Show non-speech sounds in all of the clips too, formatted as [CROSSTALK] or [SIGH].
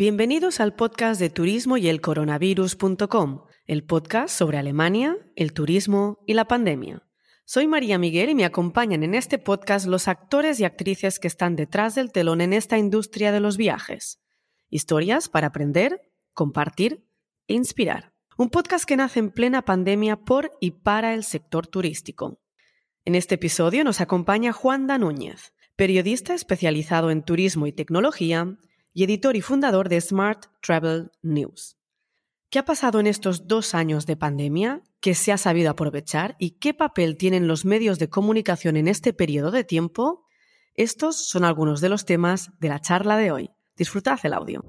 Bienvenidos al podcast de turismo y el coronavirus.com, el podcast sobre Alemania, el turismo y la pandemia. Soy María Miguel y me acompañan en este podcast los actores y actrices que están detrás del telón en esta industria de los viajes. Historias para aprender, compartir e inspirar. Un podcast que nace en plena pandemia por y para el sector turístico. En este episodio nos acompaña Juan Núñez, periodista especializado en turismo y tecnología y editor y fundador de Smart Travel News. ¿Qué ha pasado en estos dos años de pandemia? ¿Qué se ha sabido aprovechar? ¿Y qué papel tienen los medios de comunicación en este periodo de tiempo? Estos son algunos de los temas de la charla de hoy. Disfrutad el audio.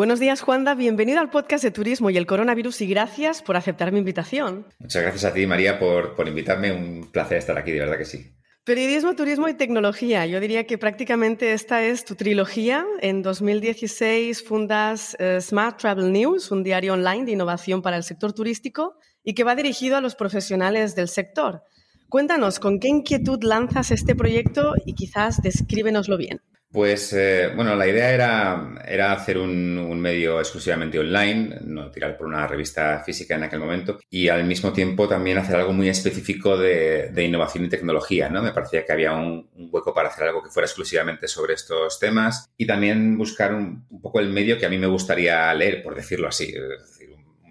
Buenos días, Juanda. Bienvenido al podcast de Turismo y el Coronavirus y gracias por aceptar mi invitación. Muchas gracias a ti, María, por, por invitarme. Un placer estar aquí, de verdad que sí. Periodismo, turismo y tecnología. Yo diría que prácticamente esta es tu trilogía. En 2016 fundas eh, Smart Travel News, un diario online de innovación para el sector turístico y que va dirigido a los profesionales del sector. Cuéntanos, ¿con qué inquietud lanzas este proyecto y quizás descríbenoslo bien? Pues eh, bueno, la idea era, era hacer un, medio exclusivamente online, no tirar por una revista física en aquel momento, y al mismo tiempo también hacer algo muy específico de, innovación y tecnología, ¿no? Me parecía que había un, hueco para hacer algo que fuera exclusivamente sobre estos temas y también buscar un, poco el medio que a mí me gustaría leer, por decirlo así,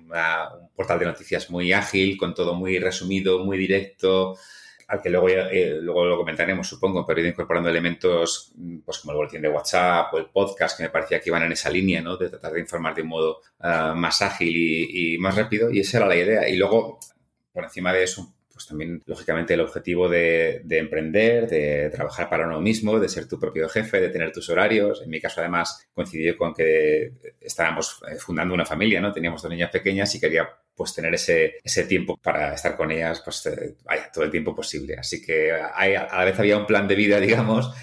un portal de noticias muy ágil, con todo muy resumido, muy directo, al que luego, eh, luego lo comentaremos, supongo, pero he ido incorporando elementos mm, pues como el boletín de WhatsApp o el podcast, que me parecía que iban en esa línea, ¿no? De tratar de informar de un modo ah, más ágil y, más rápido, y esa era la idea. Y luego, por encima de eso, pues también, lógicamente, el objetivo de, emprender, de trabajar para uno mismo, de ser tu propio jefe, de tener tus horarios. En mi caso, además, coincidió con que estábamos eh, fundando una familia, ¿no? Teníamos dos niñas pequeñas y quería pues tener ese, ese tiempo para estar con ellas, pues eh, todo el tiempo posible. Así que hay, a la vez había un plan de vida, [LAUGHS] digamos,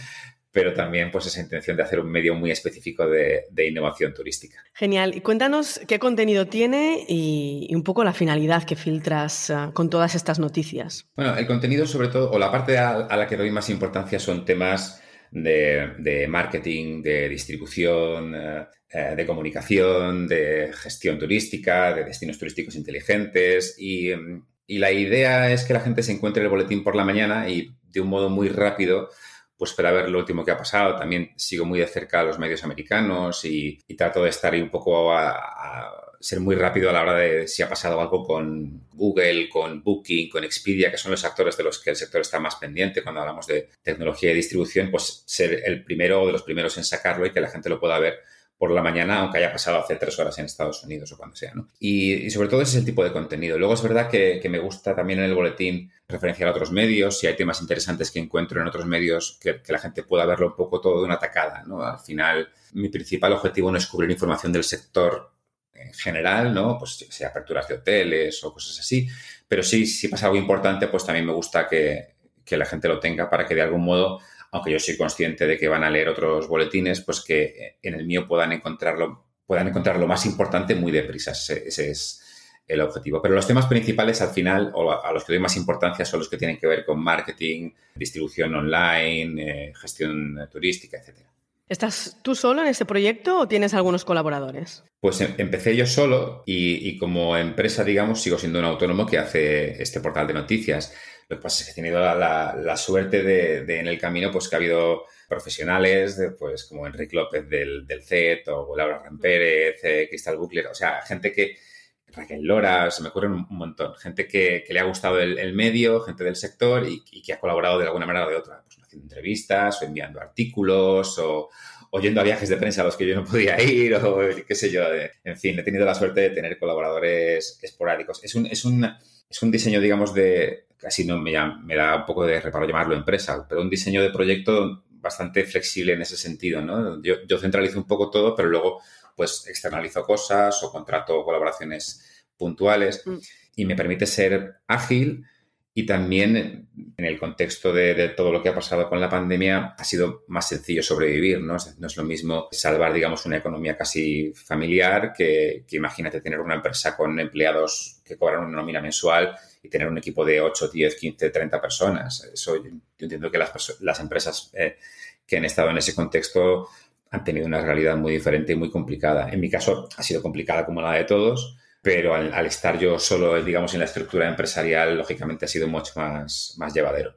pero también pues esa intención de hacer un medio muy específico de, innovación turística. Genial. Y cuéntanos qué contenido tiene y, un poco la finalidad que filtras ah, con todas estas noticias. Bueno, el contenido sobre todo, o la parte a, la que doy más importancia son temas de, marketing, de distribución, eh, eh, de comunicación, de gestión turística, de destinos turísticos inteligentes y, y, la idea es que la gente se encuentre el boletín por la mañana y de un modo muy rápido pues para ver lo último que ha pasado. También sigo muy de cerca a los medios americanos y, trato de estar ahí un poco a, ser muy rápido a la hora de si ha pasado algo con Google, con Booking, con Expedia, que son los actores de los que el sector está más pendiente cuando hablamos de tecnología y distribución, pues ser el primero o de los primeros en sacarlo y que la gente lo pueda ver por la mañana, aunque haya pasado hace tres horas en Estados Unidos o cuando sea. ¿no? Y, sobre todo ese es el tipo de contenido. Luego es verdad que, me gusta también en el boletín referenciar a otros medios, si hay temas interesantes que encuentro en otros medios, que, la gente pueda verlo un poco todo de una tacada. ¿no? Al final, mi principal objetivo no es cubrir información del sector en general, ¿no? Pues sea aperturas de hoteles o cosas así, pero sí, si pasa algo importante, pues también me gusta que, que la gente lo tenga para que de algún modo aunque yo soy consciente de que van a leer otros boletines, pues que en el mío puedan encontrarlo, puedan encontrar lo más importante muy deprisa. Ese, es el objetivo. Pero los temas principales al final, o a los que doy más importancia, son los que tienen que ver con marketing, distribución online, eh, gestión turística, etcétera. ¿Estás tú solo en este proyecto o tienes algunos colaboradores? Pues em, empecé yo solo y, como empresa, digamos, sigo siendo un autónomo que hace este portal de noticias. Lo que pasa es que he tenido la, suerte de, en el camino, pues que ha habido profesionales, pues como Enrique López del, del CET o Laura Rampérez, eh, Cristal Bucler, o sea, gente que, Raquel Lora, se me ocurren un montón, gente que, le ha gustado el, medio, gente del sector y, que ha colaborado de alguna manera o de otra, pues haciendo entrevistas o enviando artículos o, oyendo a viajes de prensa a los que yo no podía [LAUGHS] ir o qué sé yo. en fin, he tenido la suerte de tener colaboradores esporádicos. Es un, es un, es un diseño, digamos, de, casi no me, me da un poco de reparo llamarlo empresa, pero un diseño de proyecto bastante flexible en ese sentido, ¿no? Yo, yo centralizo un poco todo, pero luego pues externalizo cosas o contrato colaboraciones puntuales mm. y me permite ser ágil y también en el contexto de, todo lo que ha pasado con la pandemia ha sido más sencillo sobrevivir, ¿no? No es lo mismo salvar, digamos, una economía casi familiar que, imagínate tener una empresa con empleados que cobran una nómina mensual y tener un equipo de 8, 10, 15, 30 personas. Eso yo entiendo que las, las empresas eh, que han estado en ese contexto han tenido una realidad muy diferente y muy complicada. En mi caso ha sido complicada como la de todos, pero al, estar yo solo, digamos, en la estructura empresarial, lógicamente ha sido mucho más, más llevadero.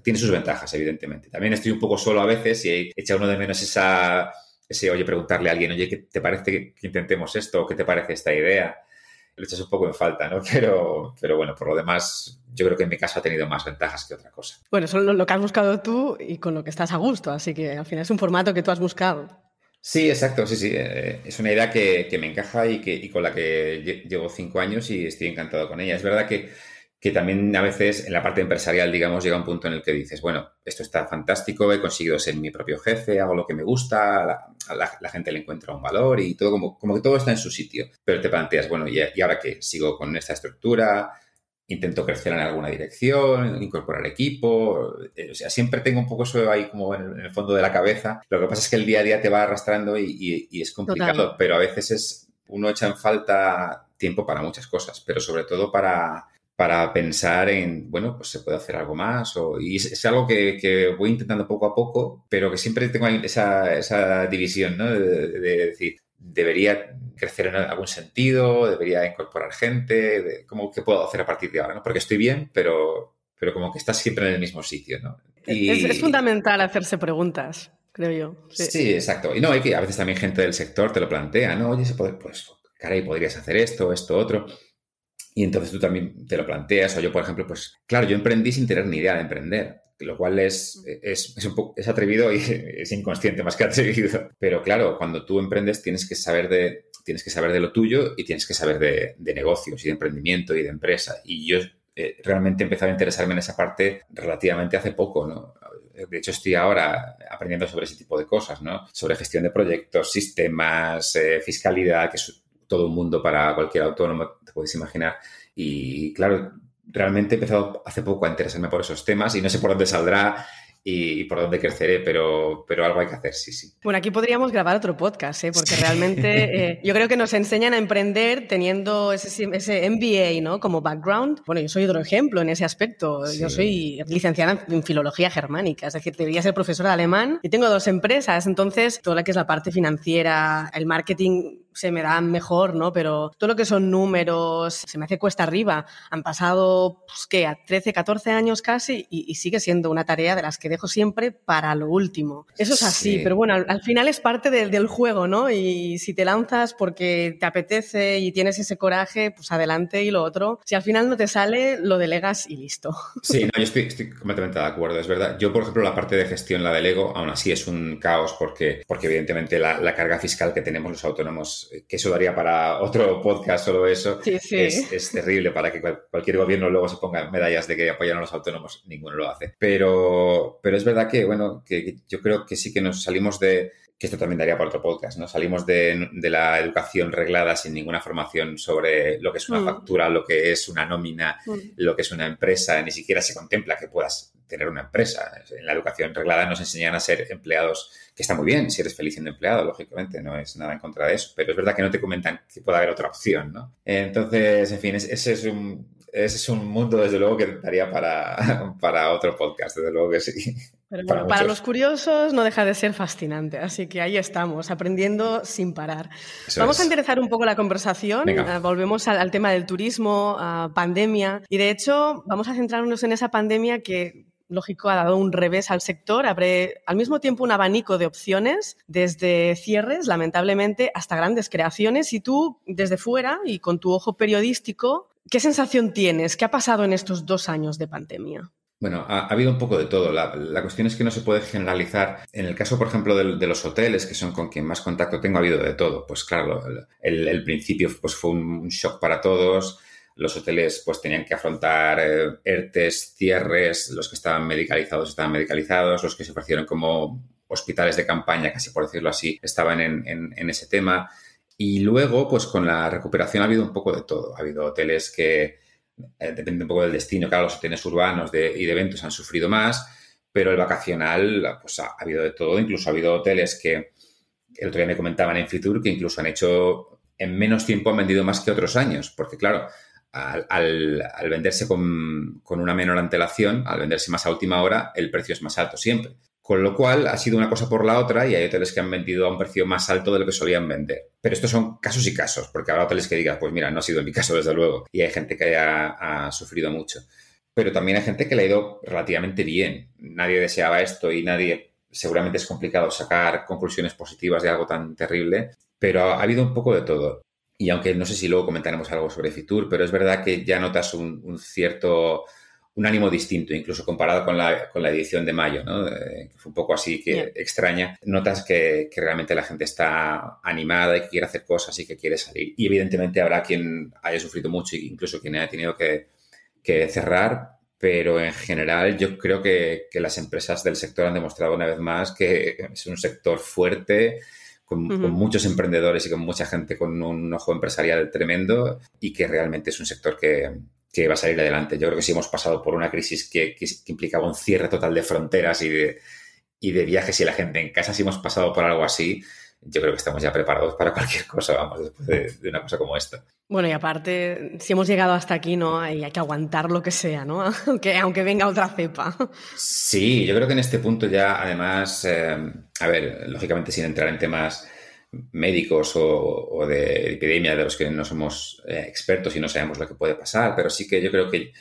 Tiene sus ventajas, evidentemente. También estoy un poco solo a veces y echa uno de menos esa, ese, oye, preguntarle a alguien, oye, ¿qué te parece que intentemos esto? ¿Qué te parece esta idea? Lo echas un poco en falta, ¿no? [LAUGHS] Pero, pero bueno, por lo demás, yo creo que en mi caso ha tenido más ventajas que otra cosa. Bueno, eso es lo que has buscado tú y con lo que estás a gusto, así que al final es un formato que tú has buscado. Sí, exacto, sí, sí. Eh, es una idea que, me encaja y, que, con la que llevo cinco años y estoy encantado con ella. Es verdad que, también a veces en la parte empresarial, digamos, llega un punto en el que dices, bueno, esto está fantástico, he conseguido ser mi propio jefe, hago lo que me gusta, a la, gente le encuentra un valor y todo como, como que todo está en su sitio. Pero te planteas, bueno, ¿y, y ahora qué? ¿Sigo con esta estructura? Intento crecer en alguna dirección, incorporar equipo, eh, o sea, siempre tengo un poco eso ahí como en el, fondo de la cabeza. Lo que pasa es que el día a día te va arrastrando y, es complicado, pero a veces es, uno echa en falta tiempo para muchas cosas, pero sobre todo para, para pensar en, bueno, pues se puede hacer algo más. O, y es, algo que, voy intentando poco a poco, pero que siempre tengo esa, esa división, ¿no? de decir, debería crecer en algún sentido, debería incorporar gente, de, ¿cómo que puedo hacer a partir de ahora? ¿no? Porque estoy bien, pero, pero como que estás siempre en el mismo sitio. ¿no? Es, fundamental hacerse preguntas, creo yo. Sí. exacto. Y no, hay que a veces también gente del sector te lo plantea, ¿no? Oye, se puede, pues, caray, podrías hacer esto, esto, otro. Y entonces tú también te lo planteas. O yo, por ejemplo, pues, claro, yo emprendí sin tener ni idea de emprender lo cual es, es, un poco, es atrevido y [LAUGHS] es inconsciente más que atrevido. Pero claro, cuando tú emprendes tienes que saber de, tienes que saber de lo tuyo y tienes que saber de, negocios y de emprendimiento y de empresa. Y yo eh, realmente empecé a interesarme en esa parte relativamente hace poco, ¿no? De hecho, estoy ahora aprendiendo sobre ese tipo de cosas, ¿no? Sobre gestión de proyectos, sistemas, eh, fiscalidad, que es todo un mundo para cualquier autónomo, te puedes imaginar. Y claro, realmente he empezado hace poco a interesarme por esos temas y no sé por dónde saldrá y, por dónde creceré, pero, pero algo hay que hacer, sí, sí. Bueno, aquí podríamos grabar otro podcast, ¿eh? porque realmente [LAUGHS] eh, yo creo que nos enseñan a emprender teniendo ese, ese MBA ¿no? como background. Bueno, yo soy otro ejemplo en ese aspecto. Yo soy licenciada en filología germánica, es decir, debería ser profesora de alemán y tengo dos empresas, entonces todo lo que es la parte financiera, el marketing se me da mejor, ¿no? Pero todo lo que son números se me hace cuesta arriba. Han pasado, pues, ¿qué? A 13, 14 años casi y, sigue siendo una tarea de las que dejo siempre para lo último. Eso es así, pero bueno, al, final es parte del juego, ¿no? Y si te lanzas porque te apetece y tienes ese coraje, pues adelante y lo otro. Si al final no te sale, lo delegas y listo. [LAUGHS] Sí, no, yo estoy, completamente de acuerdo, es verdad. Yo, por ejemplo, la parte de gestión, la delego, aún así es un caos porque, porque evidentemente la carga fiscal que tenemos los autónomos que eso daría para otro podcast solo eso, Es, terrible para que cualquier gobierno luego se ponga medallas de que apoyan a los autónomos, ninguno lo hace. Pero, pero es verdad que, bueno, que yo creo que sí que nos salimos de, que esto también daría para otro podcast, ¿no? Salimos de, la educación reglada sin ninguna formación sobre lo que es una mm. factura, lo que es una nómina, mm. lo que es una empresa, ni siquiera se contempla que puedas tener una empresa. En la educación reglada nos enseñan a ser empleados, que está muy bien si eres feliz siendo empleado, lógicamente, no es nada en contra de eso, pero es verdad que no te comentan que pueda haber otra opción, ¿no? Entonces, en fin, ese es un, ese es un mundo, desde luego, que daría para, [LAUGHS] para otro podcast, desde luego que sí. Pero para, los curiosos no deja de ser fascinante, así que ahí estamos, aprendiendo sin parar. Vamos a enderezar un poco la conversación, ah, volvemos al, tema del turismo, a pandemia, y de hecho vamos a centrarnos en esa pandemia que lógico, ha dado un revés al sector. Abre al mismo tiempo un abanico de opciones, desde cierres, lamentablemente, hasta grandes creaciones. Y tú, desde fuera y con tu ojo periodístico, ¿qué sensación tienes? ¿Qué ha pasado en estos dos años de pandemia? Bueno, ha, habido un poco de todo. La, cuestión es que no se puede generalizar. En el caso, por ejemplo, de, los hoteles, que son con quien más contacto tengo, ha habido de todo. Pues claro, el, principio pues, fue un shock para todos los hoteles pues tenían que afrontar eh, ERTES, cierres, los que estaban medicalizados estaban medicalizados, los que se ofrecieron como hospitales de campaña, casi por decirlo así, estaban en, ese tema. Y luego, pues con la recuperación ha habido un poco de todo. Ha habido hoteles que eh, depende un poco del destino. Claro, los hoteles urbanos y de eventos han sufrido más, pero el vacacional, pues ha, habido de todo. Incluso ha habido hoteles que el otro día me comentaban en Fitur que incluso han hecho, en menos tiempo han vendido más que otros años, porque claro, al, venderse con, con, una menor antelación, al venderse más a última hora, el precio es más alto siempre. Con lo cual ha sido una cosa por la otra y hay hoteles que han vendido a un precio más alto de lo que solían vender. Pero estos son casos y casos, porque habrá hoteles que digan, pues mira, no ha sido mi caso desde luego. Y hay gente que ha, ha sufrido mucho. Pero también hay gente que le ha ido relativamente bien. Nadie deseaba esto y nadie, seguramente es complicado sacar conclusiones positivas de algo tan terrible, pero ha habido un poco de todo. Y aunque no sé si luego comentaremos algo sobre Fitur, pero es verdad que ya notas un cierto un ánimo distinto, incluso comparado con la, con la edición de mayo, ¿no? que fue un poco así que extraña. Notas que, que, realmente la gente está animada y que quiere hacer cosas y que quiere salir. Y evidentemente habrá quien haya sufrido mucho e incluso quien haya tenido que, que cerrar, pero en general yo creo que, que, las empresas del sector han demostrado una vez más que es un sector fuerte, con, con, muchos emprendedores y con mucha gente con un ojo empresarial tremendo y que realmente es un sector que, que va a salir adelante. Yo creo que si hemos pasado por una crisis que, implicaba un cierre total de fronteras y de, y de viajes y la gente en casa, si hemos pasado por algo así, yo creo que estamos ya preparados para cualquier cosa, vamos, después de, una cosa como esta. Bueno, y aparte, si hemos llegado hasta aquí, ¿no? Hay, que aguantar lo que sea, ¿no? [LAUGHS] Aunque, aunque venga otra cepa. Sí, yo creo que en este punto ya, además, eh, a ver, lógicamente sin entrar en temas médicos o, de epidemia de los que no somos eh, expertos y no sabemos lo que puede pasar, pero sí que yo creo que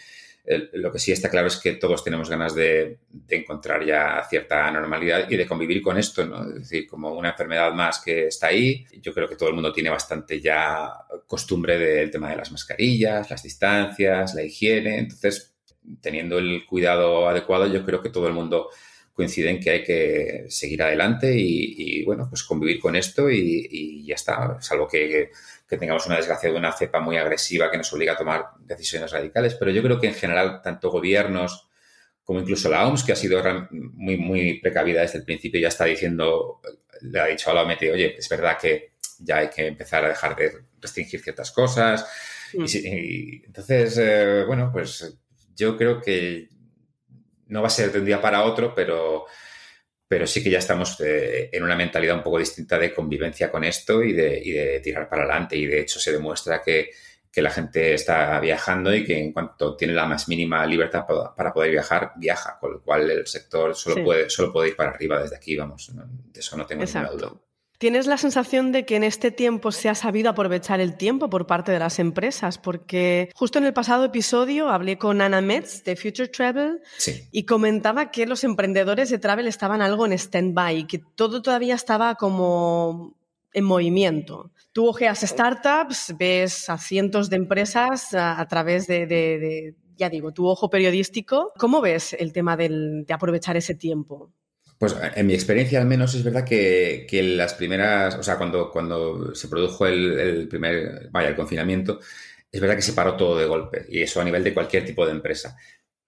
lo que sí está claro es que todos tenemos ganas de, encontrar ya cierta normalidad y de convivir con esto, ¿no? Es decir, como una enfermedad más que está ahí. Yo creo que todo el mundo tiene bastante ya costumbre del tema de las mascarillas, las distancias, la higiene. Entonces, teniendo el cuidado adecuado, yo creo que todo el mundo coinciden que hay que seguir adelante y, bueno, pues convivir con esto y, ya está, salvo que, tengamos una desgracia de una cepa muy agresiva que nos obliga a tomar decisiones radicales. Pero yo creo que en general tanto gobiernos como incluso la OMS, que ha sido muy, muy precavida desde el principio, ya está diciendo, le ha dicho a la OMT, oye, es verdad que ya hay que empezar a dejar de restringir ciertas cosas. Y, entonces, eh, bueno, pues yo creo que no va a ser de un día para otro, pero, pero sí que ya estamos eh, en una mentalidad un poco distinta de convivencia con esto y de, tirar para adelante. Y de hecho se demuestra que, la gente está viajando y que en cuanto tiene la más mínima libertad para poder viajar, viaja, con lo cual el sector solo, puede, solo puede ir para arriba desde aquí, vamos, de eso no tengo ninguna duda. ¿Tienes la sensación de que en este tiempo se ha sabido aprovechar el tiempo por parte de las empresas? Porque justo en el pasado episodio hablé con Ana Metz de Future Travel y comentaba que los emprendedores de travel estaban algo en stand-by, que todo todavía estaba como en movimiento. Tú ojeas startups, ves a cientos de empresas a, través de, ya digo, tu ojo periodístico. ¿Cómo ves el tema de aprovechar ese tiempo? Pues en mi experiencia al menos es verdad que, las primeras, o sea, cuando, cuando se produjo el, primer, vaya, el confinamiento, es verdad que se paró todo de golpe y eso a nivel de cualquier tipo de empresa.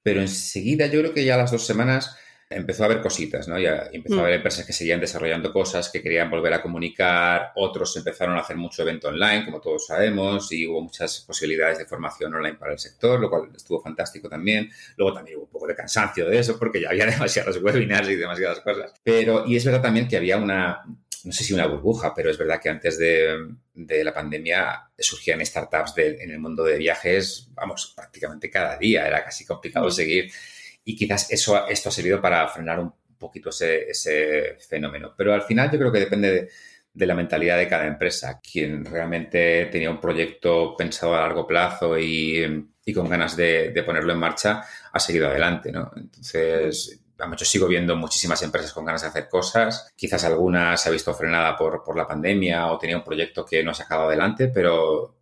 Pero enseguida yo creo que ya las dos semanas empezó a haber cositas, ¿no? Ya empezó a mm. haber empresas que seguían desarrollando cosas, que querían volver a comunicar, otros empezaron a hacer mucho evento online, como todos sabemos, y hubo muchas posibilidades de formación online para el sector, lo cual estuvo fantástico también. Luego también hubo un poco de cansancio de eso, porque ya había [LAUGHS] demasiados webinars y demasiadas cosas. Pero, y es verdad también que había una, no sé si una burbuja, pero es verdad que antes de, de la pandemia surgían startups en el mundo de viajes, vamos, prácticamente cada día, era casi complicado mm. seguir y quizás eso, esto ha servido para frenar un poquito ese, fenómeno. Pero al final yo creo que depende de, la mentalidad de cada empresa. Quien realmente tenía un proyecto pensado a largo plazo y, con ganas de, ponerlo en marcha ha seguido adelante, ¿no? Entonces, yo sigo viendo muchísimas empresas con ganas de hacer cosas. Quizás alguna se ha visto frenada por, por la pandemia o tenía un proyecto que no ha sacado adelante, pero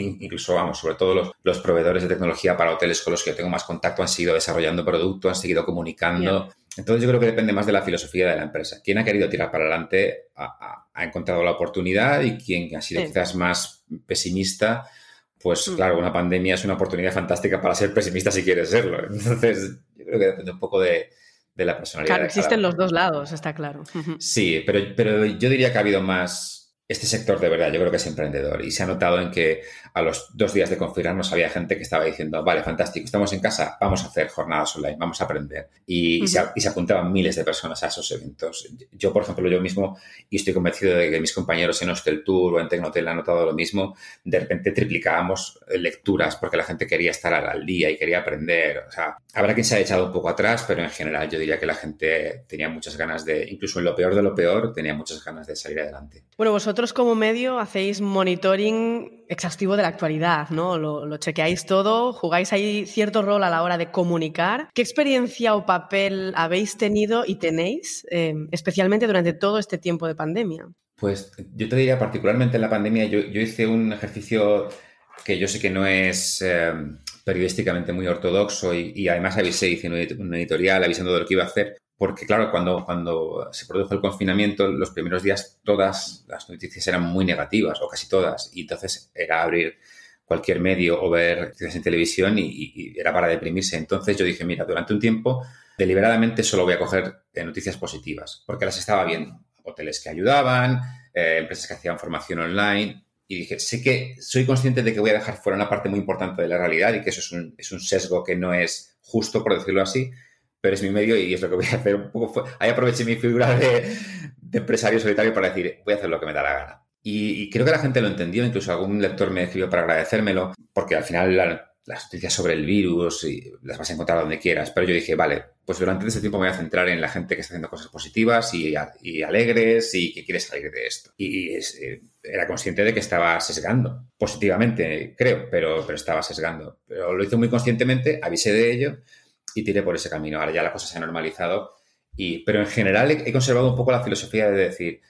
incluso, vamos, sobre todo los, proveedores de tecnología para hoteles con los que yo tengo más contacto han seguido desarrollando producto, han seguido comunicando. Entonces yo creo que depende más de la filosofía de la empresa. Quien ha querido tirar para adelante ha, encontrado la oportunidad y quien ha sido quizás más pesimista, pues mm. claro, una pandemia es una oportunidad fantástica para ser pesimista si quieres serlo. Entonces yo creo que depende un poco de, la personalidad. Claro, existen los dos lados, está claro. Sí, pero, pero yo diría que ha habido más este sector de verdad yo creo que es emprendedor y se ha notado en que a los dos días de confirmarnos había gente que estaba diciendo, vale, fantástico, estamos en casa, vamos a hacer jornadas online, vamos a aprender. Y, se, apuntaban miles de personas a esos eventos. Yo, por ejemplo, yo mismo, y estoy convencido de que mis compañeros en Hostel Tour o en Tecnotel han notado lo mismo, de repente triplicábamos lecturas porque la gente quería estar al día y quería aprender. O sea, habrá quien se ha echado un poco atrás, pero en general yo diría que la gente tenía muchas ganas de, incluso en lo peor de lo peor, tenía muchas ganas de salir adelante. Bueno, vosotros como medio hacéis monitoring exhaustivo de la actualidad, ¿no? Lo, chequeáis todo, jugáis ahí cierto rol a la hora de comunicar. ¿Qué experiencia o papel habéis tenido y tenéis, eh, especialmente durante todo este tiempo de pandemia? Pues yo te diría, particularmente en la pandemia, yo, hice un ejercicio que yo sé que no es eh, periodísticamente muy ortodoxo y, además avisé, hice un editorial avisando de lo que iba a hacer, porque claro, cuando, cuando se produjo el confinamiento, los primeros días todas las noticias eran muy negativas, o casi todas, y entonces era abrir cualquier medio o ver noticias en televisión y, era para deprimirse. Entonces yo dije, mira, durante un tiempo deliberadamente solo voy a coger eh, noticias positivas, porque las estaba viendo. Hoteles que ayudaban, eh, empresas que hacían formación online, y dije, sé que soy consciente de que voy a dejar fuera una parte muy importante de la realidad y que eso es un, es un sesgo que no es justo, por decirlo así, pero es mi medio y es lo que voy a hacer. Un poco ahí aproveché mi figura de, empresario solitario para decir, voy a hacer lo que me da la gana. Y, creo que la gente lo entendió, incluso algún lector me escribió para agradecérmelo, porque al final las noticias sobre el virus y las vas a encontrar donde quieras. Pero yo dije, vale, pues durante ese tiempo me voy a centrar en la gente que está haciendo cosas positivas y, alegres y que quiere salir de esto. Y, eh, era consciente de que estaba sesgando, positivamente, creo, pero, pero estaba sesgando. Pero lo hice muy conscientemente, avisé de ello y tiré por ese camino. Ahora ya la cosa se ha normalizado, y, pero en general he, conservado un poco la filosofía de decir,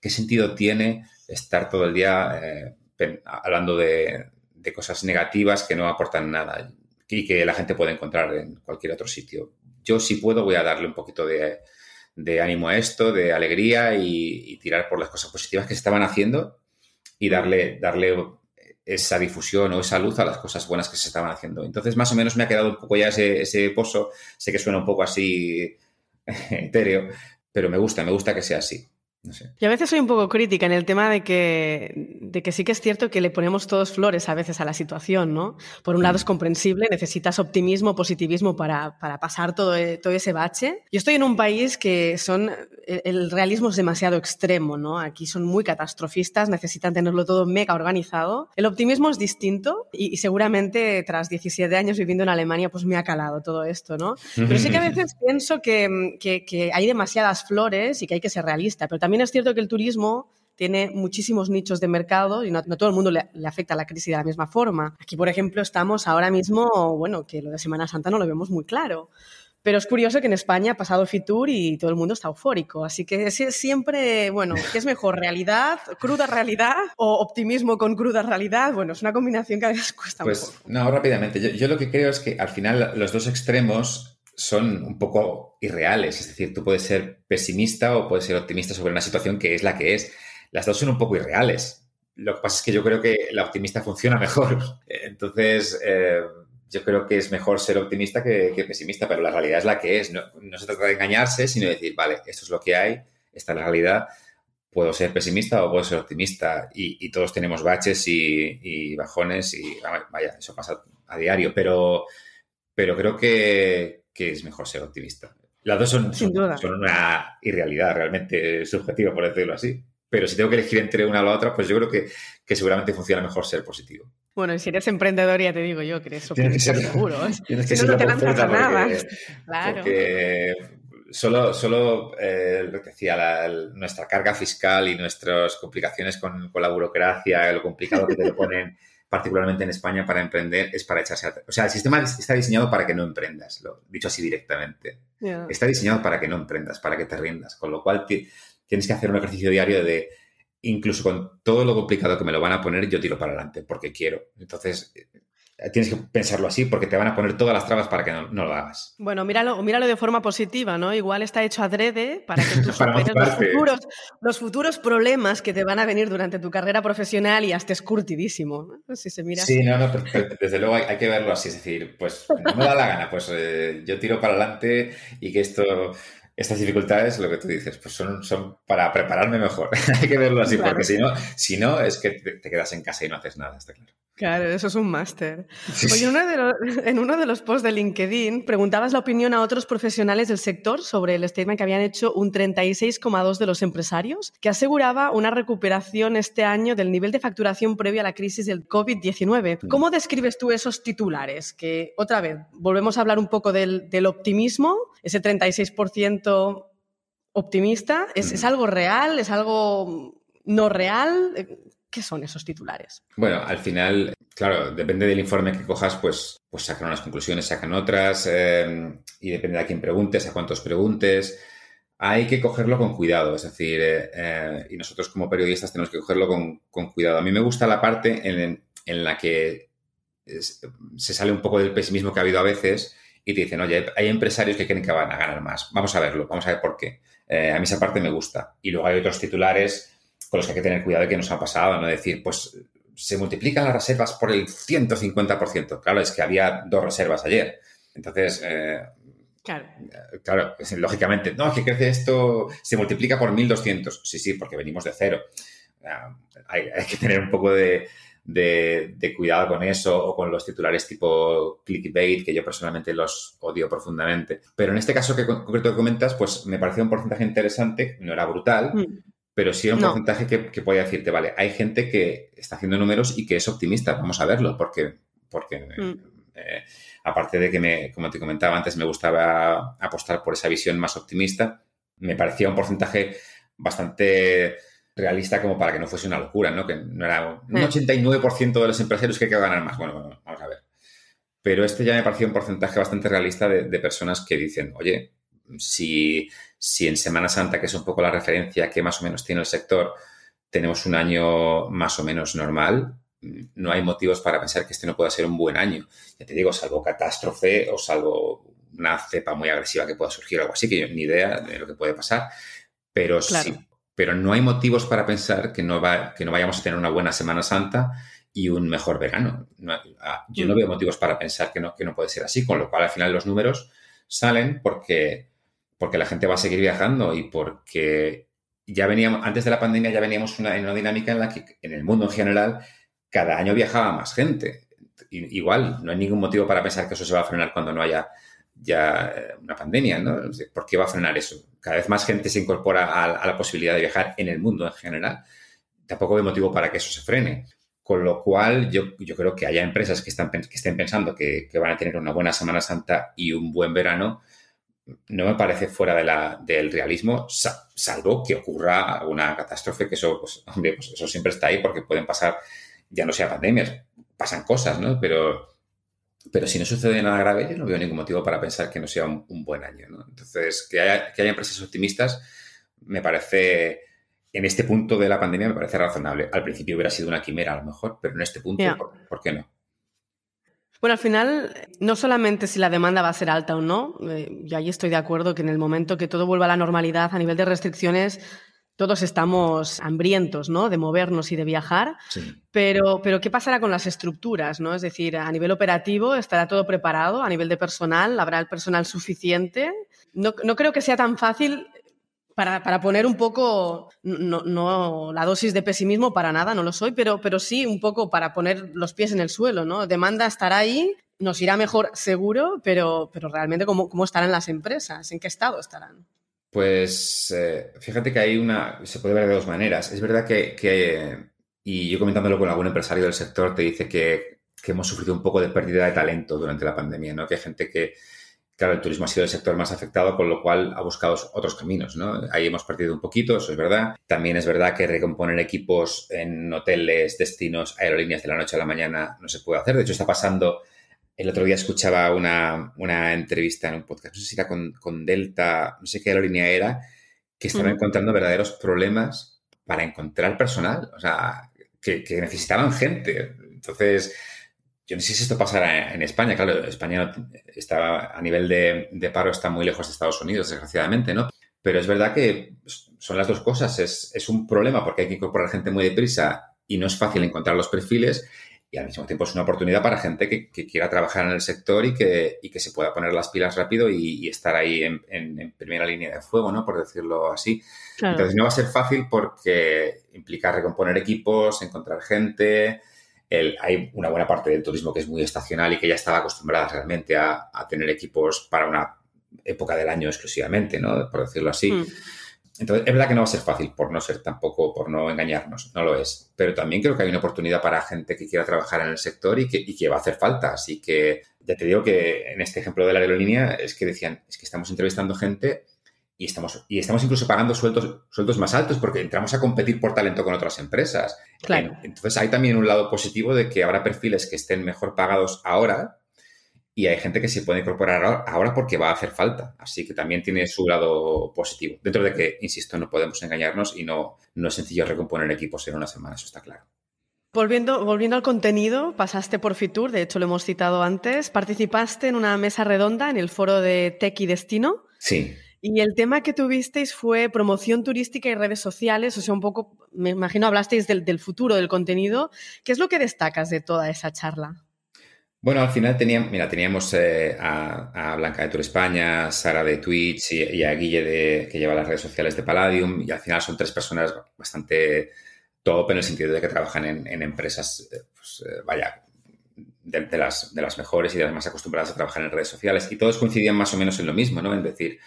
¿qué sentido tiene estar todo el día eh, hablando de, cosas negativas que no aportan nada y que la gente puede encontrar en cualquier otro sitio? Yo si puedo voy a darle un poquito de, ánimo a esto, de alegría y, y, tirar por las cosas positivas que se estaban haciendo y darle, darle esa difusión o esa luz a las cosas buenas que se estaban haciendo. Entonces, más o menos me ha quedado un poco ya ese, ese pozo. Sé que suena un poco así [LAUGHS] etéreo, pero me gusta, me gusta que sea así. Yo a veces soy un poco crítica en el tema de que, de que sí que es cierto que le ponemos todos flores a veces a la situación, ¿no? Por un lado es comprensible, necesitas optimismo, positivismo para, para pasar todo, e, todo ese bache. Yo estoy en un país que son, el realismo es demasiado extremo, ¿no? Aquí son muy catastrofistas, necesitan tenerlo todo mega organizado. El optimismo es distinto y, seguramente tras 17 años viviendo en Alemania pues me ha calado todo esto, ¿no? [LAUGHS] Pero sí que a veces pienso que, que, que hay demasiadas flores y que hay que ser realista, pero también es cierto que el turismo tiene muchísimos nichos de mercado y no, todo el mundo le, afecta a la crisis de la misma forma. Aquí, por ejemplo, estamos ahora mismo, bueno, que lo de Semana Santa no lo vemos muy claro. Pero es curioso que en España ha pasado Fitur y todo el mundo está eufórico. Así que siempre, bueno, ¿qué es mejor? ¿Realidad, cruda realidad o optimismo con cruda realidad? Bueno, es una combinación que a veces cuesta pues, No, rápidamente. Yo, yo, lo que creo es que al final los dos extremos son un poco irreales. Es decir, tú puedes ser pesimista o puedes ser optimista sobre una situación que es la que es. Las dos son un poco irreales. Lo que pasa es que yo creo que la optimista funciona [LAUGHS] mejor. Entonces, eh, yo creo que es mejor ser optimista que, pesimista, pero la realidad es la que es. No, se trata de engañarse, sino de decir, vale, esto es lo que hay, esta es la realidad. Puedo ser pesimista o puedo ser optimista. Y, todos tenemos baches y, y, bajones y, vaya, eso pasa a diario. Pero, pero creo que, que es mejor ser optimista. Las dos son, son, una irrealidad realmente subjetiva, por decirlo así. Pero si tengo que elegir entre una o la otra, pues yo creo que, que seguramente funciona mejor ser positivo. Bueno, y si eres emprendedor, ya te digo yo que eres optimista seguro. Tienes que ser no, te lanzas a nada. [LAUGHS] claro. Porque solo, solo eh, lo que decía, nuestra carga fiscal y nuestras complicaciones con, con la burocracia, lo complicado que te lo ponen [LAUGHS] particularmente en España, para emprender es para echarse a... O sea, el sistema está diseñado para que no emprendas, lo, dicho así directamente. Está diseñado para que no emprendas, para que te rindas, con lo cual tienes que hacer un ejercicio diario de, incluso con todo lo complicado que me lo van a poner, yo tiro para adelante, porque quiero. Entonces, tienes que pensarlo así porque te van a poner todas las trabas para que no, lo hagas. Bueno, míralo, míralo de forma positiva, ¿no? Igual está hecho adrede para que tú [LAUGHS] superes los futuros, los futuros problemas que te van a venir durante tu carrera profesional y estés curtidísimo, Si se mira sí, no, no, desde luego hay, que verlo así, es decir, pues no me da la gana, pues eh, yo tiro para adelante y que esto estas dificultades, lo que tú dices, pues son, son para prepararme mejor. [LAUGHS] Hay que verlo así, porque si no, si no, es que te, quedas en casa y no haces nada, está claro. Claro, eso es un máster. Oye, [LAUGHS] en uno de los posts de LinkedIn preguntabas la opinión a otros profesionales del sector sobre el statement que habían hecho un 36,2 de los empresarios, que aseguraba una recuperación este año del nivel de facturación previo a la crisis del COVID-19. Mm. ¿Cómo describes tú esos titulares? Que, otra vez, volvemos a hablar un poco del, del optimismo, ese 36% optimista, ¿es, ¿es algo real? ¿Es algo no real? ¿Qué son esos titulares? Bueno, al final, claro, depende del informe que cojas, pues, pues sacan unas conclusiones, sacan otras, eh, y depende de a quién preguntes, a cuántos preguntes. Hay que cogerlo con cuidado, es decir, eh, eh, y nosotros como periodistas tenemos que cogerlo con, cuidado. A mí me gusta la parte en, la que se sale un poco del pesimismo que ha habido a veces y te dicen, oye, hay empresarios que creen que van a ganar más. Vamos a verlo, vamos a ver por qué. a mí esa parte me gusta. Y luego hay otros titulares con los que hay que tener cuidado de que nos ha pasado, no decir, pues se multiplican las reservas por el 150%. Claro, es que había dos reservas ayer. Entonces, eh, claro, claro lógicamente, no, que crece esto, se multiplica por 1.200. Sí, sí, porque venimos de cero. Ah, hay, que tener un poco de, cuidado con eso o con los titulares tipo clickbait, que yo personalmente los odio profundamente. Pero en este caso que concreto que comentas, pues me pareció un porcentaje interesante, no era brutal, mm pero sí era un porcentaje que, que podía decirte, vale, hay gente que está haciendo números y que es optimista, vamos a verlo, porque, porque mm. eh, aparte de que, me, como te comentaba antes, me gustaba apostar por esa visión más optimista, me parecía un porcentaje bastante realista como para que no fuese una locura, ¿no? Que no era un 89% mm. de los empresarios que hay que ganar más. Bueno, vamos a ver. Pero este ya me parecía un porcentaje bastante realista de personas que dicen, oye, si si en Semana Santa, que es un poco la referencia que más o menos tiene el sector, tenemos un año más o menos normal, no hay motivos para pensar que este no pueda ser un buen año. Ya te digo, salvo catástrofe o salvo una cepa muy agresiva que pueda surgir o algo así, que yo ni idea de lo que puede pasar, pero sí, pero no hay motivos para pensar que no, va, que no vayamos a tener una buena Semana Santa y un mejor verano. Ah, yo no mm. veo motivos para pensar que no, que no puede ser así, con lo cual al final los números salen porque porque la gente va a seguir viajando y porque ya veníamos, antes de la pandemia ya veníamos una, en una dinámica en la que en el mundo en general cada año viajaba más gente. igual, no hay ningún motivo para pensar que eso se va a frenar cuando no haya ya eh, una pandemia, ¿no? ¿Por qué va a frenar eso? Cada vez más gente se incorpora a, la posibilidad de viajar en el mundo en general. Tampoco hay motivo para que eso se frene. Con lo cual, yo, yo creo que haya empresas que, están, que estén pensando que, van a tener una buena Semana Santa y un buen verano, no me parece fuera de la, del realismo, salvo que ocurra una catástrofe, que eso, pues, hombre, pues eso siempre está ahí porque pueden pasar, ya no sea pandemias, pasan cosas, ¿no? Pero, pero si no sucede nada grave, yo no veo ningún motivo para pensar que no sea un, buen año, ¿no? Entonces, que haya, que haya empresas optimistas me parece, en este punto de la pandemia, me parece razonable. Al principio hubiera sido una quimera, a lo mejor, pero en este punto, ¿por qué no? Bueno, al final, no solamente si la demanda va a ser alta o no, eh, yo ahí estoy de acuerdo que en el momento que todo vuelva a la normalidad a nivel de restricciones, todos estamos hambrientos, ¿no? De movernos y de viajar. Pero, pero, ¿qué pasará con las estructuras, ¿no? Es decir, a nivel operativo, ¿estará todo preparado? A nivel de personal, ¿habrá el personal suficiente? No, no creo que sea tan fácil para, poner un poco, no, la dosis de pesimismo para nada, no lo soy, pero, pero sí un poco para poner los pies en el suelo, ¿no? Demanda estará ahí, nos irá mejor seguro, pero, pero realmente ¿cómo, cómo estarán las empresas, en qué estado estarán. Pues eh, fíjate que hay una, se puede ver de dos maneras. Es verdad que, que, y yo comentándolo con algún empresario del sector, te dice que, que hemos sufrido un poco de pérdida de talento durante la pandemia, ¿no? Que hay gente que, Claro, el turismo ha sido el sector más afectado, con lo cual ha buscado otros caminos, ¿no? Ahí hemos perdido un poquito, eso es verdad. También es verdad que recomponer equipos en hoteles, destinos, aerolíneas de la noche a la mañana no se puede hacer. De hecho, está pasando... El otro día escuchaba una, entrevista en un podcast, no sé si era con, Delta, no sé qué aerolínea era, que estaba encontrando verdaderos problemas para encontrar personal, o sea, que, que necesitaban gente. Entonces, yo no sé si esto pasará en España. Claro, España está a nivel de, paro está muy lejos de Estados Unidos, desgraciadamente, ¿no? Pero es verdad que son las dos cosas. Es, un problema porque hay que incorporar gente muy deprisa y no es fácil encontrar los perfiles. y al mismo tiempo es una oportunidad para gente que, quiera trabajar en el sector y que, que, se pueda poner las pilas rápido y, estar ahí en, primera línea de fuego, ¿no? Por decirlo así. Entonces no va a ser fácil porque implica recomponer equipos, encontrar gente. Hay una buena parte del turismo que es muy estacional y que ya estaba acostumbrada realmente a, tener equipos para una época del año exclusivamente, ¿no? Por decirlo así. Mm. Entonces, es verdad que no va a ser fácil, por no ser tampoco, por no engañarnos, no lo es. Pero también creo que hay una oportunidad para gente que quiera trabajar en el sector y que, y que va a hacer falta. Así que ya te digo que en este ejemplo de la aerolínea es que decían, es que estamos entrevistando gente y estamos, y estamos incluso pagando sueldos, sueldos más altos porque entramos a competir por talento con otras empresas. Claro. Entonces hay también un lado positivo de que habrá perfiles que estén mejor pagados ahora y hay gente que se puede incorporar ahora porque va a hacer falta. Así que también tiene su lado positivo. Dentro de que, insisto, no podemos engañarnos y no, no es sencillo recomponer equipos en una semana, eso está claro. Volviendo, volviendo al contenido, pasaste por Fitur, de hecho lo hemos citado antes, participaste en una mesa redonda en el foro de Tech y Destino. Sí. Y el tema que tuvisteis fue promoción turística y redes sociales, o sea, un poco, me imagino, hablasteis del, futuro del contenido. ¿Qué es lo que destacas de toda esa charla? Bueno, al final teníamos, mira, teníamos eh, a, Blanca de Tour España, Sara de Twitch y, a Guille de, que lleva las redes sociales de Palladium y al final son tres personas bastante top en el sentido de que trabajan en, empresas, eh, pues, eh, vaya, de, las, de las mejores y de las más acostumbradas a trabajar en redes sociales y todos coincidían más o menos en lo mismo, ¿no? En decir,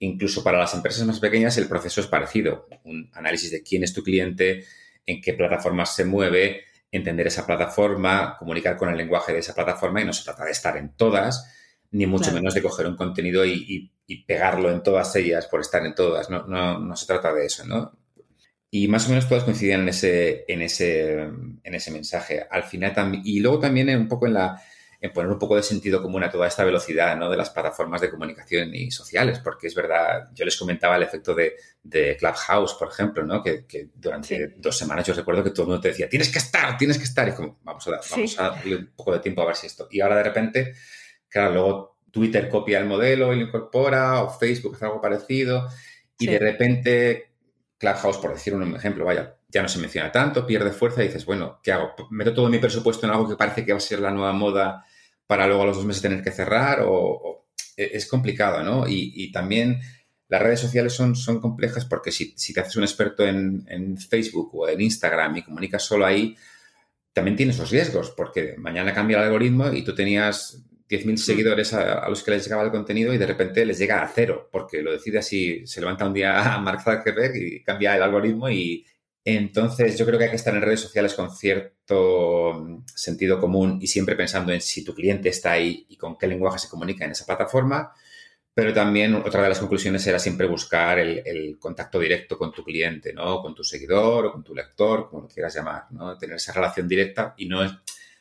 incluso para las empresas más pequeñas el proceso es parecido, un análisis de quién es tu cliente, en qué plataformas se mueve, entender esa plataforma, comunicar con el lenguaje de esa plataforma y no se trata de estar en todas, ni mucho menos de coger un contenido y, pegarlo en todas ellas por estar en todas. No, no, no se trata de eso, ¿no? Y más o menos todas coincidían en ese, en ese, en ese mensaje. Al final también, y luego también un poco en la, en poner un poco de sentido común a toda esta velocidad ¿no? de las plataformas de comunicación y sociales, porque es verdad, yo les comentaba el efecto de, de Clubhouse, por ejemplo, ¿no? que, durante dos semanas yo recuerdo que todo el mundo te decía, tienes que estar, tienes que estar, y como, vamos a, vamos a darle un poco de tiempo a ver si esto. Y ahora de repente, claro, luego Twitter copia el modelo y lo incorpora, o Facebook hace algo parecido, y de repente Clubhouse, por decir un ejemplo, vaya, ya no se menciona tanto, pierde fuerza y dices, bueno, ¿qué hago? ¿Meto todo mi presupuesto en algo que parece que va a ser la nueva moda para luego a los dos meses tener que cerrar? O, e, es complicado, ¿no? Y, también las redes sociales son, son complejas porque si, te haces un experto en, Facebook o en Instagram y comunicas solo ahí, también tienes los riesgos porque mañana cambia el algoritmo y tú tenías 10.000 mm. seguidores a, los que les llegaba el contenido y de repente les llega a cero, porque lo decide así, se levanta un día a [LAUGHS] Mark Zuckerberg y cambia el algoritmo y, entonces, yo creo que hay que estar en redes sociales con cierto mm, sentido común y siempre pensando en si tu cliente está ahí y con qué lenguaje se comunica en esa plataforma. Pero también otra de las conclusiones era siempre buscar el, contacto directo con tu cliente, ¿no? Con tu seguidor o con tu lector, como lo quieras llamar, ¿no? Tener esa relación directa y no,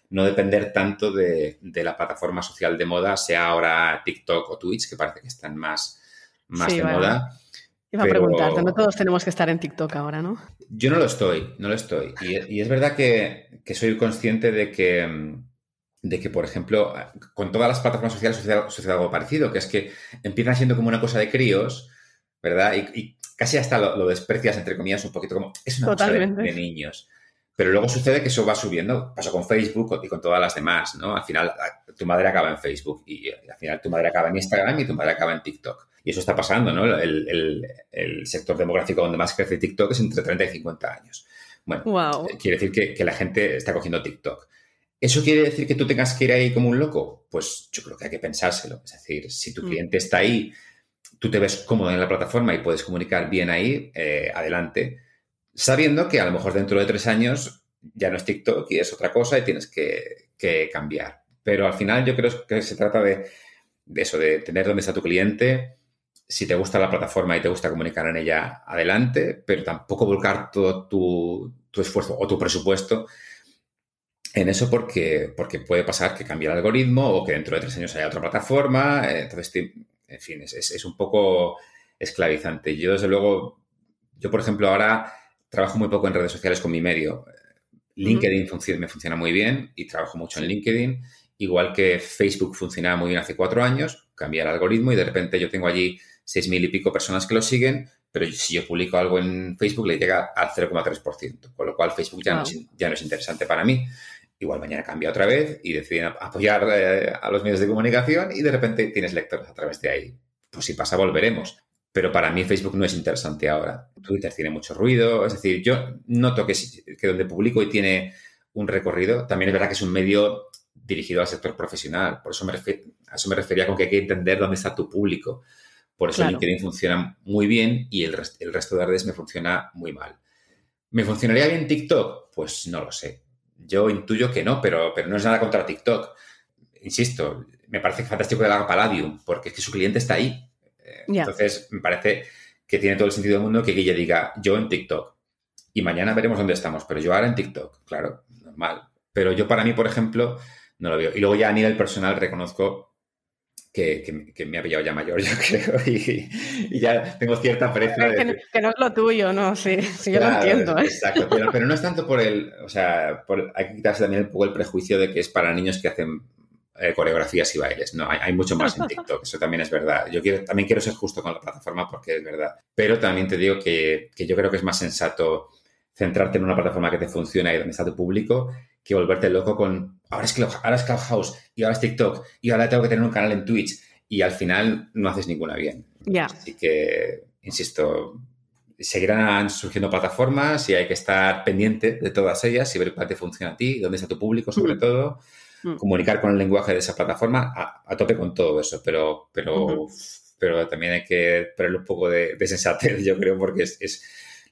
no depender tanto de, la plataforma social de moda, sea ahora TikTok o Twitch, que parece que están más, más de moda Iba a preguntarte, no todos tenemos que estar en TikTok ahora, ¿no? Yo no lo estoy, no lo estoy. Y, es verdad que, soy consciente de que, de que, por ejemplo, con todas las plataformas sociales sucede, algo parecido, que es que empiezan siendo como una cosa de críos, ¿verdad? Y, casi hasta lo, desprecias, entre comillas, un poquito como es una cosa de, niños. Pero luego sucede que eso va subiendo. Pasó con Facebook y con todas las demás, ¿no? Al final, tu madre acaba en Facebook y al final tu madre acaba en Instagram y tu madre acaba en TikTok. Y eso está pasando, ¿no? El, sector demográfico donde más crece TikTok es entre 30 y 50 años. Bueno, eh, quiere decir que, la gente está cogiendo TikTok. ¿Eso quiere decir que tú tengas que ir ahí como un loco? Pues yo creo que hay que pensárselo. Es decir, si tu mm. cliente está ahí, tú te ves cómodo en la plataforma y puedes comunicar bien ahí, eh, adelante, sabiendo que a lo mejor dentro de tres años ya no es TikTok y es otra cosa y tienes que, cambiar. Pero al final yo creo que se trata de, de eso, de tener dónde está tu cliente, si te gusta la plataforma y te gusta comunicar en ella, adelante, pero tampoco volcar todo tu, esfuerzo o tu presupuesto en eso porque, porque puede pasar que cambie el algoritmo o que dentro de tres años haya otra plataforma. Entonces, en fin, es, un poco esclavizante. Yo, desde luego, yo, por ejemplo, ahora trabajo muy poco en redes sociales con mi medio. LinkedIn me funciona muy bien y trabajo mucho en LinkedIn. Igual que Facebook funcionaba muy bien hace cuatro años, cambié el algoritmo y de repente yo tengo allí seis mil y pico personas que lo siguen, pero si yo publico algo en Facebook le llega al 0,3%, con lo cual Facebook ya, no es, ya no es interesante para mí. Igual mañana cambia otra vez y deciden apoyar eh, a los medios de comunicación y de repente tienes lectores a través de ahí. Pues si pasa, volveremos. Pero para mí Facebook no es interesante ahora. Twitter tiene mucho ruido. Es decir, yo noto que, que donde publico y tiene un recorrido, también es verdad que es un medio dirigido al sector profesional. Por eso me, a eso me refería con que hay que entender dónde está tu público. Por eso LinkedIn funciona muy bien y el, el resto de redes me funciona muy mal. ¿Me funcionaría bien TikTok? Pues no lo sé. Yo intuyo que no, pero, pero no es nada contra TikTok. Insisto, me parece fantástico que haga Palladium, porque es que su cliente está ahí. Eh, entonces, me parece que tiene todo el sentido del mundo que Guille diga, yo en TikTok. Y mañana veremos dónde estamos, pero yo ahora en TikTok, claro, normal. Pero yo para mí, por ejemplo, no lo veo. Y luego ya a nivel personal reconozco que, me ha pillado ya mayor, [LAUGHS] yo creo, y, ya tengo cierta pereza. Que, no es lo tuyo, ¿no? Sí, sí yo lo entiendo. ¿eh? Exacto, pero, no es tanto por el, o sea, hay que quitarse también un poco el prejuicio de que es para niños que hacen eh, coreografías y bailes. No, hay, mucho más en TikTok, eso también es verdad. Yo quiero, también quiero ser justo con la plataforma porque es verdad. Pero también te digo que, que yo creo que es más sensato centrarte en una plataforma que te funciona y donde está tu público que volverte loco con ahora es, ahora es Clubhouse y ahora es TikTok y ahora tengo que tener un canal en Twitch y al final no haces ninguna bien. Así que, insisto, seguirán surgiendo plataformas y hay que estar pendiente de todas ellas y ver cuál te funciona a ti, dónde está tu público sobre mm. todo, mm. comunicar con el lenguaje de esa plataforma, a, tope con todo eso, pero, pero, pero también hay que ponerle un poco de, sensatez, [LAUGHS] yo creo, porque es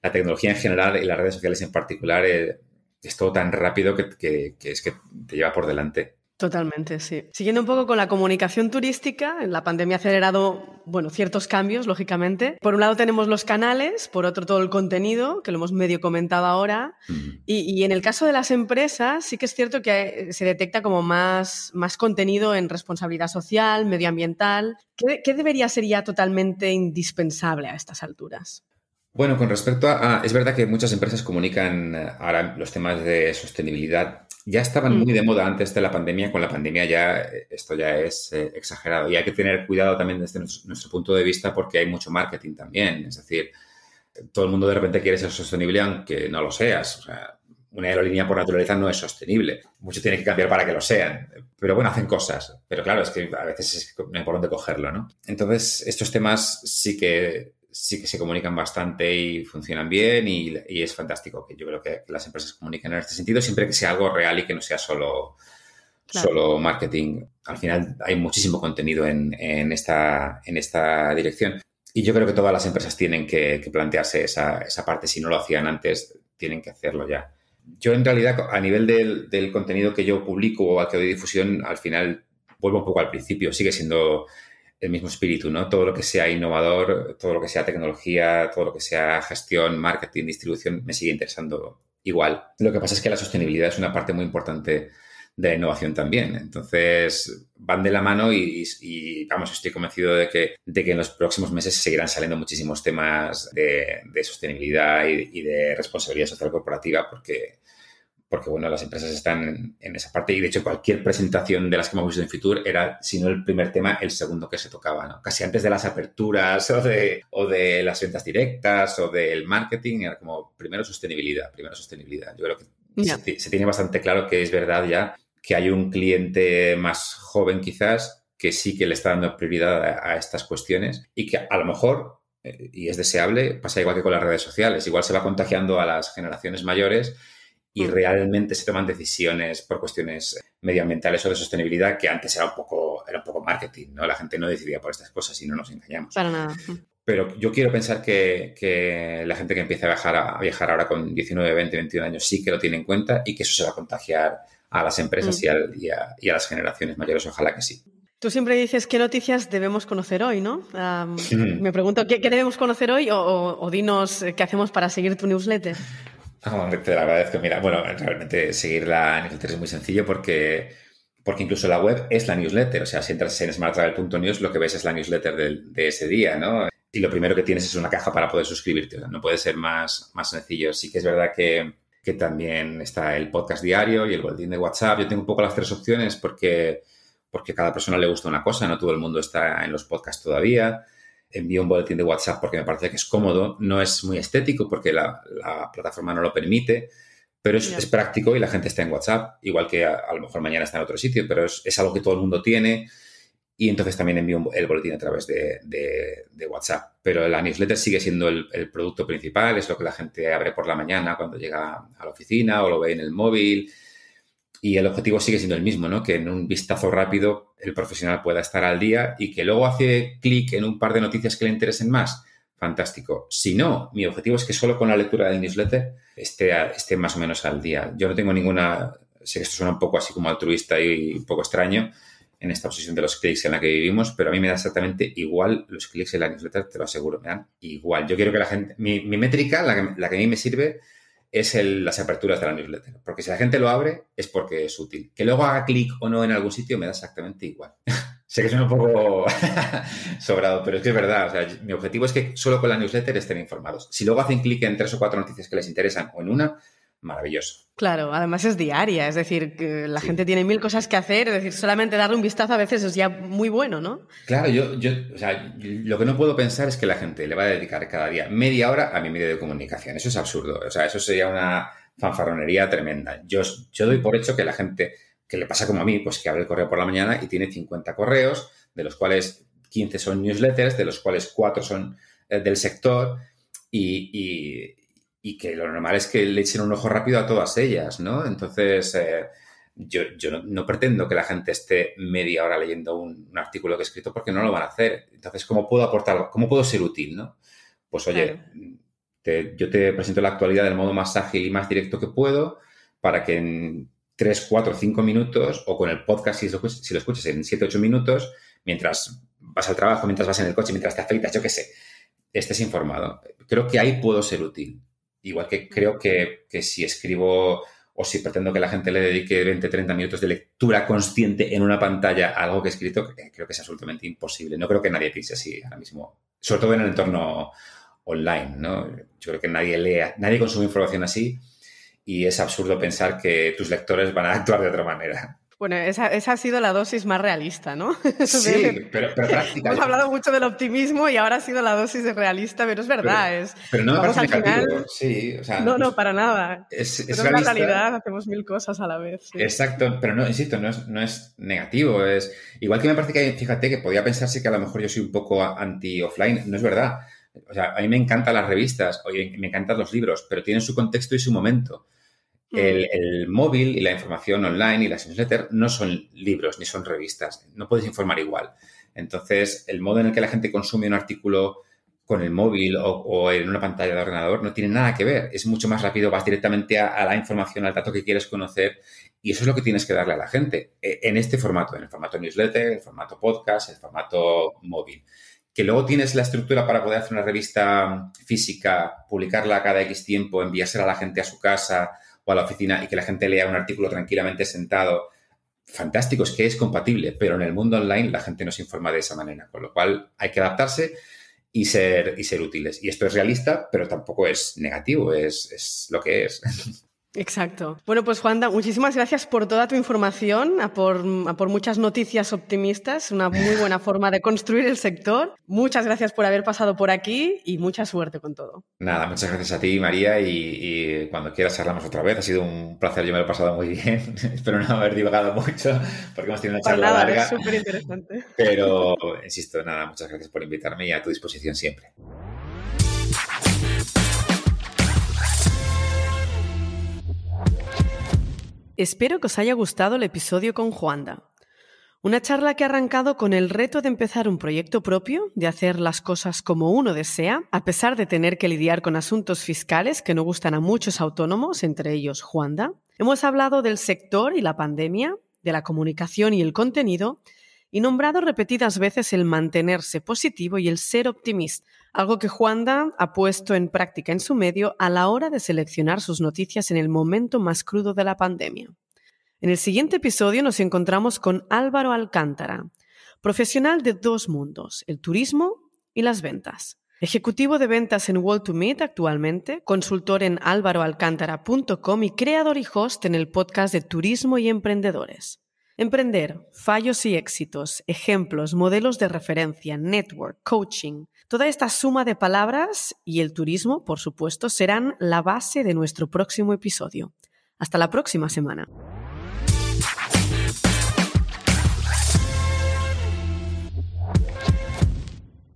la tecnología en general y las redes sociales en particular eh, es todo tan rápido que, es que te lleva por delante. Totalmente, sí. Siguiendo un poco con la comunicación turística, la pandemia ha acelerado, bueno, ciertos cambios, lógicamente. Por un lado tenemos los canales, por otro todo el contenido, que lo hemos medio comentado ahora. y, en el caso de las empresas, sí que es cierto que se detecta como más, más contenido en responsabilidad social, medioambiental. ¿Qué, ¿Qué debería ser ya totalmente indispensable a estas alturas? Bueno, con respecto a, Es verdad que muchas empresas comunican eh, ahora los temas de sostenibilidad. Ya estaban muy de mm. moda antes de la pandemia. Con la pandemia ya eh, esto ya es eh, exagerado. Y hay que tener cuidado también desde nuestro, punto de vista porque hay mucho marketing también. Es decir, todo el mundo de repente quiere ser sostenible aunque no lo seas. O sea, una aerolínea por naturaleza no es sostenible. Mucho tiene que cambiar para que lo sean. Pero bueno, hacen cosas. Pero claro, es que a veces no hay por dónde cogerlo, ¿no? Entonces, estos temas sí que sí que se comunican bastante y funcionan bien y, es fantástico que yo creo que las empresas comuniquen en este sentido siempre que sea algo real y que no sea solo, solo marketing. Al final hay muchísimo contenido en, esta, en esta dirección y yo creo que todas las empresas tienen que, plantearse esa, esa, parte. Si no lo hacían antes, tienen que hacerlo ya. Yo en realidad a nivel del, del contenido que yo publico o al que doy difusión, al final vuelvo un poco al principio, sigue siendo el mismo espíritu, ¿no? Todo lo que sea innovador, todo lo que sea tecnología, todo lo que sea gestión, marketing, distribución, me sigue interesando igual. Lo que pasa es que la sostenibilidad es una parte muy importante de la innovación también. Entonces, van de la mano y, vamos, estoy convencido de que, de que en los próximos meses seguirán saliendo muchísimos temas de, sostenibilidad y, y, de responsabilidad social corporativa porque porque bueno, las empresas están en esa parte y de hecho cualquier presentación de las que hemos visto en Fitur era, si no el primer tema, el segundo que se tocaba, ¿no? Casi antes de las aperturas o de, o de las ventas directas o del marketing, era como primero sostenibilidad, primero sostenibilidad. Yo creo que se, tiene bastante claro que es verdad ya que hay un cliente más joven quizás que sí que le está dando prioridad a, a estas cuestiones y que a lo mejor eh, y es deseable, pasa igual que con las redes sociales, igual se va contagiando a las generaciones mayores y mm. realmente se toman decisiones por cuestiones medioambientales o de sostenibilidad que antes era un poco, era un poco marketing, ¿no? La gente no decidía por estas cosas y no nos engañamos. Para nada. Pero yo quiero pensar que, que, la gente que empieza a viajar, a viajar ahora con 19, 20, 21 años sí que lo tiene en cuenta y que eso se va a contagiar a las empresas mm. y, a, y, a, las generaciones mayores. Ojalá que sí. Tú siempre dices qué noticias debemos conocer hoy, ¿no? [LAUGHS] me pregunto, ¿qué, ¿qué, debemos conocer hoy o, o, dinos qué hacemos para seguir tu newsletter? [LAUGHS] te lo agradezco. Mira, bueno, realmente seguir la newsletter es muy sencillo porque, porque incluso la web es la newsletter. O sea, si entras en smarttravel.news, lo que ves es la newsletter de, ese día, ¿no? Y lo primero que tienes es una caja para poder suscribirte. no puede ser más, más sencillo. Sí que es verdad que, que también está el podcast diario y el boletín de WhatsApp. Yo tengo un poco las tres opciones porque, porque cada persona le gusta una cosa, no todo el mundo está en los podcasts todavía envío un boletín de WhatsApp porque me parece que es cómodo, no es muy estético porque la, plataforma no lo permite, pero es, práctico y la gente está en WhatsApp, igual que a, lo mejor mañana está en otro sitio, pero es, algo que todo el mundo tiene y entonces también envío el boletín a través de, WhatsApp. Pero la newsletter sigue siendo el, producto principal, es lo que la gente abre por la mañana cuando llega a la oficina o lo ve en el móvil. Y el objetivo sigue siendo el mismo, ¿no? Que en un vistazo rápido el profesional pueda estar al día y que luego hace clic en un par de noticias que le interesen más. Fantástico. Si no, mi objetivo es que solo con la lectura del newsletter esté, esté más o menos al día. Yo no tengo ninguna, sé que esto suena un poco así como altruista y un poco extraño, en esta obsesión de los clics en la que vivimos, pero a mí me da exactamente igual los clics en la newsletter, te lo aseguro, me dan igual. Yo quiero que la gente, mi, métrica, la que, la que, a mí me sirve, es el, las aperturas de la newsletter, porque si la gente lo abre es porque es útil. Que luego haga clic o no en algún sitio me da exactamente igual. [LAUGHS] sé que suena un poco [LAUGHS] sobrado, pero es que es verdad. O sea, mi objetivo es que solo con la newsletter estén informados. Si luego hacen clic en tres o cuatro noticias que les interesan o en una, maravilloso. Claro, además es diaria, es decir, que la gente tiene mil cosas que hacer, es decir, solamente darle un vistazo a veces es ya muy bueno, ¿no? Claro, yo, yo, o sea, lo que no puedo pensar es que la gente le va a dedicar cada día media hora a mi medio de comunicación. Eso es absurdo, o sea, eso sería una fanfarronería tremenda. Yo, yo doy por hecho que la gente, que le pasa como a mí, pues que abre el correo por la mañana y tiene 50 correos, de los cuales 15 son newsletters, de los cuales 4 son eh, del sector y y que lo normal es que le echen un ojo rápido a todas ellas, ¿no? Entonces, eh, yo, no, pretendo que la gente esté media hora leyendo un, artículo que he escrito porque no lo van a hacer. Entonces, ¿cómo puedo aportar, cómo puedo ser útil, no? Pues oye, yo te presento la actualidad del modo más ágil y más directo que puedo para que en 3, 4, 5 minutos o con el podcast, si lo, si lo escuchas en 7, 8 minutos, mientras vas al trabajo, mientras vas en el coche, mientras te afeitas, yo qué sé, estés informado. Creo que ahí puedo ser útil. Igual que creo que, si escribo o si pretendo que la gente le dedique 20, 30 minutos de lectura consciente en una pantalla a algo que he escrito, creo que es absolutamente imposible. No creo que nadie piense así ahora mismo, sobre todo en el entorno online, ¿no? Yo creo que nadie lea, nadie consume información así y es absurdo pensar que tus lectores van a actuar de otra manera. Bueno, esa, ha sido la dosis más realista, ¿no? [LAUGHS] Sí, pero, práctica. Hemos hablado mucho del optimismo y ahora ha sido la dosis de realista, pero es verdad. Pero, es, pero no me parece negativo. sí, o sea, no, no, para nada. Es, es pero en la realidad hacemos mil cosas a la vez. Exacto, pero no, insisto, no es, no es negativo. Es, igual que me parece que, fíjate, que podía pensarse que a lo mejor yo soy un poco anti-offline. No es verdad. O sea, a mí me encantan las revistas, oye, me encantan los libros, pero tienen su contexto y su momento. Mm. El, móvil y la información online y las newsletters no son libros ni son revistas. No puedes informar igual. Entonces, el modo en el que la gente consume un artículo con el móvil o, en una pantalla de ordenador no tiene nada que ver. Es mucho más rápido, vas directamente a, la información, al dato que quieres conocer y eso es lo que tienes que darle a la gente e, en este formato, en el formato newsletter, el formato podcast, el formato móvil. Que luego tienes la estructura para poder hacer una revista física, publicarla cada X tiempo, enviársela a la gente a su casa, o a la oficina y que la gente lea un artículo tranquilamente sentado, fantástico, es que es compatible, pero en el mundo online la gente no se informa de esa manera, con lo cual hay que adaptarse y ser, y ser útiles. Y esto es realista, pero tampoco es negativo, es, es lo que es. [LAUGHS] Exacto. Bueno, pues Juanda, muchísimas gracias por toda tu información, a por, por, muchas noticias optimistas, una muy buena forma de construir el sector. Muchas gracias por haber pasado por aquí y mucha suerte con todo. Nada, muchas gracias a ti, María, y, cuando quieras charlamos otra vez. Ha sido un placer, yo me lo he pasado muy bien. [LAUGHS] Espero no haber divagado mucho, porque hemos tenido una charla nada, larga. Es súper interesante. Pero, insisto, nada, muchas gracias por invitarme y a tu disposición siempre. Espero que os haya gustado el episodio con Juanda. Una charla que ha arrancado con el reto de empezar un proyecto propio, de hacer las cosas como uno desea, a pesar de tener que lidiar con asuntos fiscales que no gustan a muchos autónomos, entre ellos Juanda. Hemos hablado del sector y la pandemia, de la comunicación y el contenido, y nombrado repetidas veces el mantenerse positivo y el ser optimista, algo que Juanda ha puesto en práctica en su medio a la hora de seleccionar sus noticias en el momento más crudo de la pandemia. En el siguiente episodio nos encontramos con Álvaro Alcántara, profesional de dos mundos, el turismo y las ventas. Ejecutivo de ventas en World to Meet actualmente, consultor en álvaroalcántara.com y creador y host en el podcast de Turismo y Emprendedores. Emprender, fallos y éxitos, ejemplos, modelos de referencia, network, coaching. Toda esta suma de palabras y el turismo, por supuesto, serán la base de nuestro próximo episodio. Hasta la próxima semana.